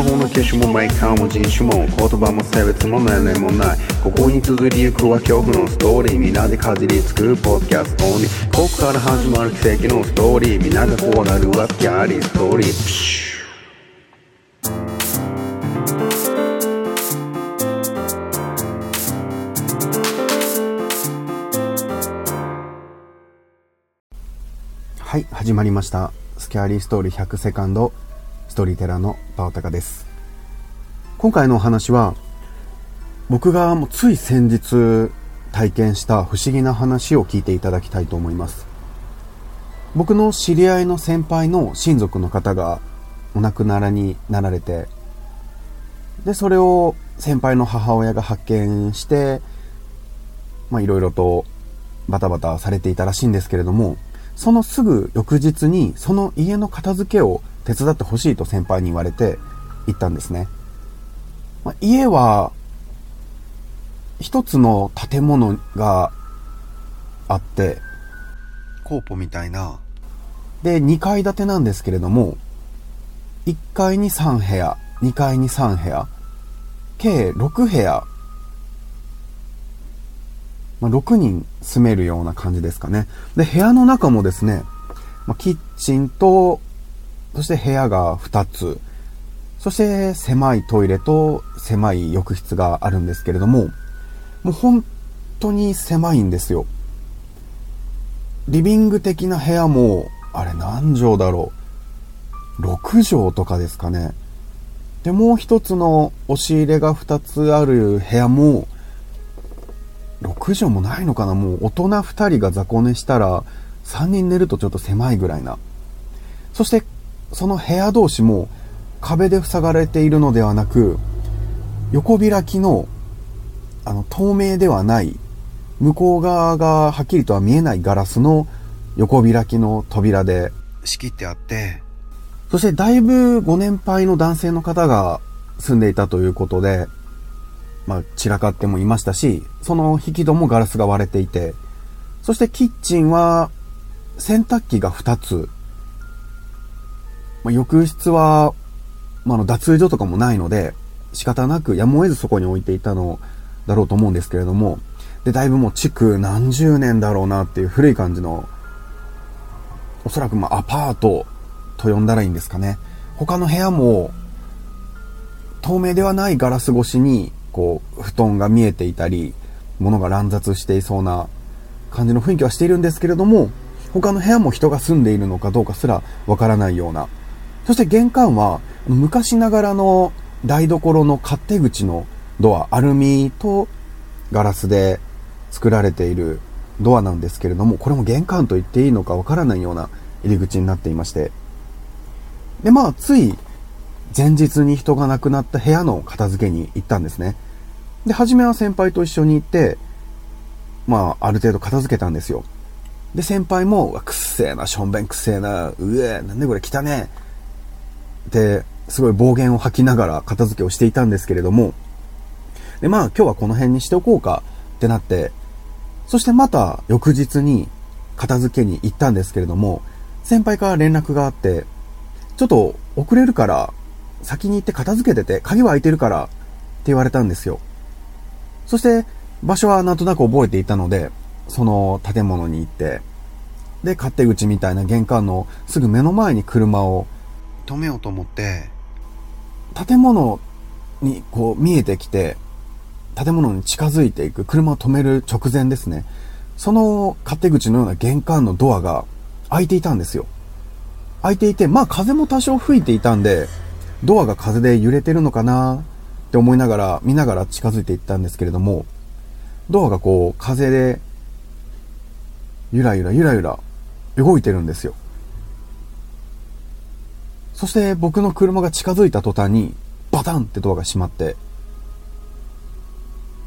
マホの消しもメーカーも人種も言葉も性別も年齢もないここに続いてゆくは恐怖のストーリーみんなでかじりつくポッドキャストオンリー。ここから始まる奇跡のストーリーみんながこうなるわけあり。ストーリー。プシュはい始まりました。スキャーリーストーリー100セカンド。ストーリーテラーのバオタカです。今回のお話は僕がもうつい先日体験した不思議な話を聞いていただきたいと思います。僕の知り合いの先輩の親族の方がお亡くなりになられてでそれを先輩の母親が発見していろいろとバタバタされていたらしいんですけれどもそのすぐ翌日にその家の片付けを手伝ってほしいと先輩に言われて行ったんですね。まあ、家は一つの建物があって、コーポみたいな。で、2階建てなんですけれども、1階に3部屋、2階に3部屋、計6部屋まあ、6人住めるような感じですかね。で、部屋の中もですね、まあ、キッチンと、そして部屋が2つ、そして狭いトイレと狭い浴室があるんですけれども、もう本当に狭いんですよ。リビング的な部屋も、あれ何畳だろう。6畳とかですかね。で、もう一つの押し入れが2つある部屋も、6畳もないのかなもう大人2人が雑魚寝したら3人寝るとちょっと狭いぐらいな。そしてその部屋同士も壁で塞がれているのではなく横開きのあの透明ではない向こう側がはっきりとは見えないガラスの横開きの扉で仕切ってあってそしてだいぶご年配の男性の方が住んでいたということでまあ、散らかってもいましたし、その引き戸もガラスが割れていて、そしてキッチンは洗濯機が2つ、まあ、浴室は、まあ、の脱衣所とかもないので、仕方なくやむを得ずそこに置いていたのだろうと思うんですけれども、で、だいぶもう築何十年だろうなっていう古い感じの、おそらくまあアパートと呼んだらいいんですかね。他の部屋も透明ではないガラス越しにこう、布団が見えていたり、物が乱雑していそうな感じの雰囲気はしているんですけれども、他の部屋も人が住んでいるのかどうかすらわからないような。そして玄関は昔ながらの台所の勝手口のドア、アルミとガラスで作られているドアなんですけれども、これも玄関と言っていいのかわからないような入り口になっていまして。で、まあ、つい前日に人が亡くなった部屋の片付けに行ったんですね。で、初めは先輩と一緒に行って、まあ、ある程度片付けたんですよ。で、先輩も、くっせえな、しょんべんくっせえな、うえ、なんでこれ汚ねえ。で、すごい暴言を吐きながら片付けをしていたんですけれども、で、まあ、今日はこの辺にしておこうかってなって、そしてまた翌日に片付けに行ったんですけれども、先輩から連絡があって、ちょっと遅れるから先に行って片付けてて、鍵は開いてるからって言われたんですよ。そして、場所はなんとなく覚えていたので、その建物に行って、で、勝手口みたいな玄関のすぐ目の前に車を止めようと思って、建物にこう見えてきて、建物に近づいていく、車を止める直前ですね。その勝手口のような玄関のドアが開いていたんですよ。開いていて、まあ風も多少吹いていたんで、ドアが風で揺れてるのかなって思いながら、見ながら近づいていったんですけれども、ドアがこう、風で、ゆらゆらゆらゆら動いてるんですよ。そして僕の車が近づいた途端に、バタンってドアが閉まって、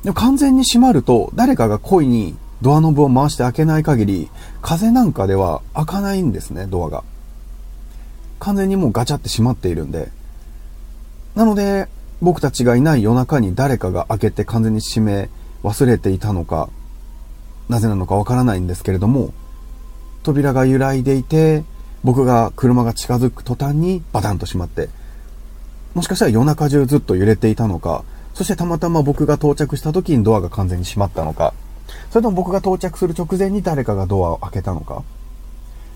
でも完全に閉まると、誰かが故意にドアノブを回して開けない限り、風なんかでは開かないんですね、ドアが。完全にもうガチャって閉まっているんで、なので、僕たちがいない夜中に誰かが開けて完全に閉め忘れていたのか、なぜなのかわからないんですけれども、扉が揺らいでいて、僕が車が近づく途端にバタンと閉まって、もしかしたら夜中中ずっと揺れていたのか、そしてたまたま僕が到着した時にドアが完全に閉まったのか、それとも僕が到着する直前に誰かがドアを開けたのか。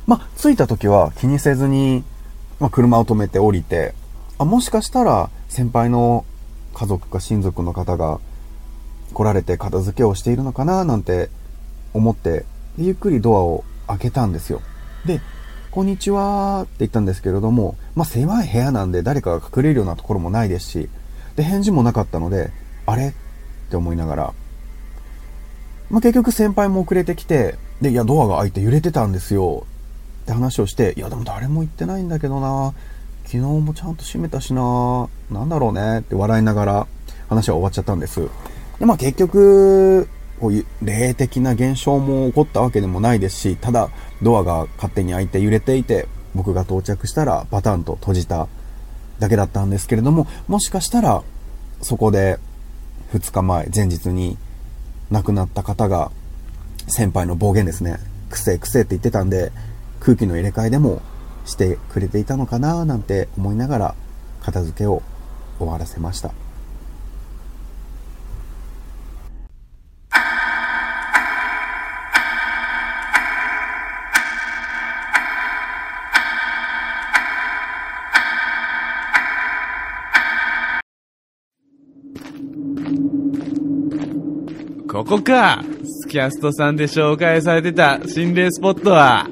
まあ、着いた時は気にせずに、まあ、車を止めて降りて、あ、もしかしたら先輩の家族か親族の方が来られて片付けをしているのかななんて思って、ゆっくりドアを開けたんですよ。で、こんにちはって言ったんですけれども、まあ、狭い部屋なんで誰かが隠れるようなところもないですし、で、返事もなかったので、あれ？って思いながら、まあ、結局先輩も遅れてきて、で、いや、ドアが開いて揺れてたんですよ。って話をして、いや、でも誰も言ってないんだけどな。昨日もちゃんと閉めたしな。なんだろうね。って笑いながら話は終わっちゃったんです。で、まあ結局、こういう霊的な現象も起こったわけでもないですし、ただドアが勝手に開いて揺れていて、僕が到着したらパタンと閉じただけだったんですけれども、もしかしたらそこで2日前、前日に亡くなった方が先輩の暴言ですね、くせくせって言ってたんで、空気の入れ替えでもしてくれていたのかななんて思いながら片付けを終わらせました。ここかスキャストさんで紹介されてた心霊スポットは。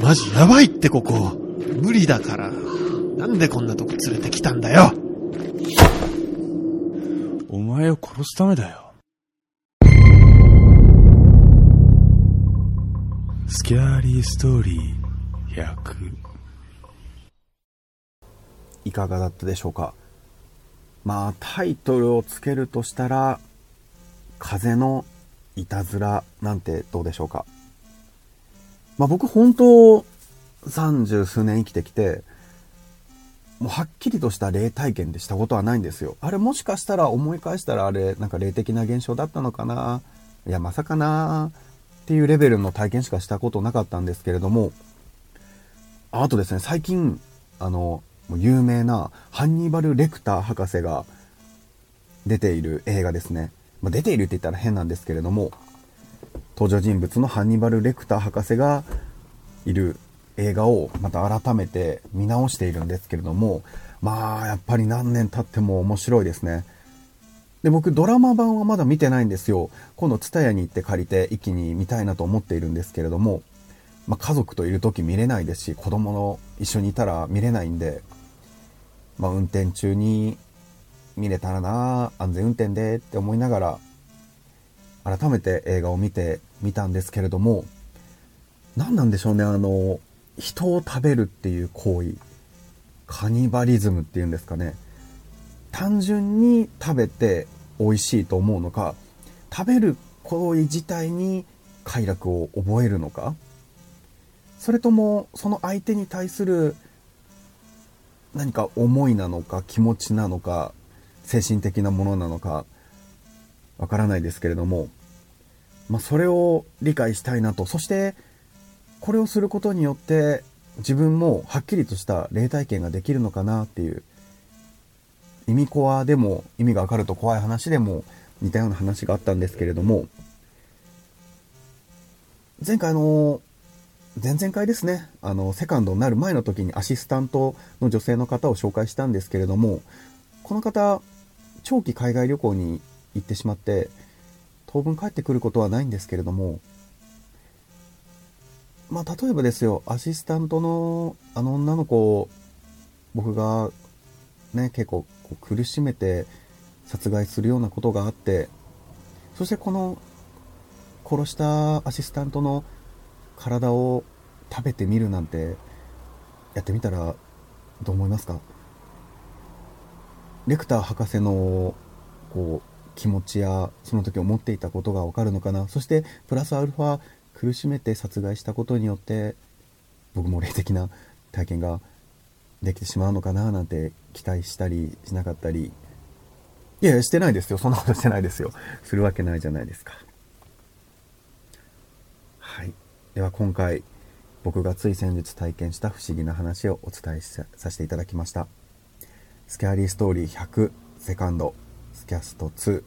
マジやばいってここ。無理だから。なんでこんなとこ連れてきたんだよ。お前を殺すためだよ。スキャーリーストーリー100。いかがだったでしょうかまあタイトルをつけるとしたら風のいたずらなんてどうでしょうか。まあ僕本当三十数年生きてきて、もうはっきりとした霊体験でしたことはないんですよ。あれもしかしたら思い返したらあれなんか霊的な現象だったのかないやまさかなっていうレベルの体験しかしたことなかったんですけれども、あとですね、最近、あの、有名なハンニバル・レクター博士が出ている映画ですね。まあ、出ているって言ったら変なんですけれども、登場人物のハンニバル・レクター博士がいる映画をまた改めて見直しているんですけれども、まあ、やっぱり何年経っても面白いですね。で、僕、ドラマ版はまだ見てないんですよ。今度、ツタヤに行って借りて一気に見たいなと思っているんですけれども、まあ、家族といる時見れないですし、子供の一緒にいたら見れないんで、まあ、運転中に見れたらな安全運転でって思いながら改めて映画を見てみたんですけれども何なんでしょうねあの人を食べるっていう行為。カニバリズムっていうんですかね。単純に食べて美味しいと思うのか食べる行為自体に快楽を覚えるのかそれともその相手に対する何か思いなのか気持ちなのか精神的なものなのかわからないですけれども、まあ、それを理解したいなと。そしてこれをすることによって自分もはっきりとした霊体験ができるのかなっていう意味コアでも意味がわかると怖い話でも似たような話があったんですけれども前回の前々回ですねあのセカンドになる前の時にアシスタントの女性の方を紹介したんですけれどもこの方長期海外旅行に行ってしまって、当分帰ってくることはないんですけれども、まあ、例えばですよ、アシスタントのあの女の子を僕がね、結構こう苦しめて殺害するようなことがあって、そしてこの殺したアシスタントの体を食べてみるなんてやってみたらどう思いますか？レクター博士のこう気持ちやその時思っていたことがわかるのかな？そしてプラスアルファ苦しめて殺害したことによって僕も霊的な体験ができてしまうのかな？なんて期待したりしなかったり。いやしてないですよ。そんなことしてないですよ。するわけないじゃないですか。はい。では今回僕がつい先日体験した不思議な話をお伝えさせていただきました。スキャーリーストーリー100セカンドスキャスト2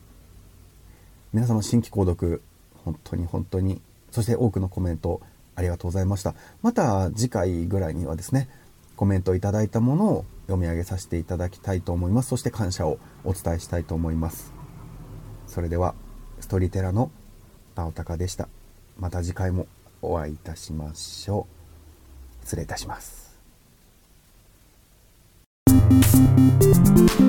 皆様新規購読本当に本当に。そして多くのコメントありがとうございました。また次回ぐらいにはですねコメントいただいたものを読み上げさせていただきたいと思います。そして感謝をお伝えしたいと思います。それではストーリーテラの田尾隆でした。また次回もお会いいたしましょう。失礼いたします。Thank you.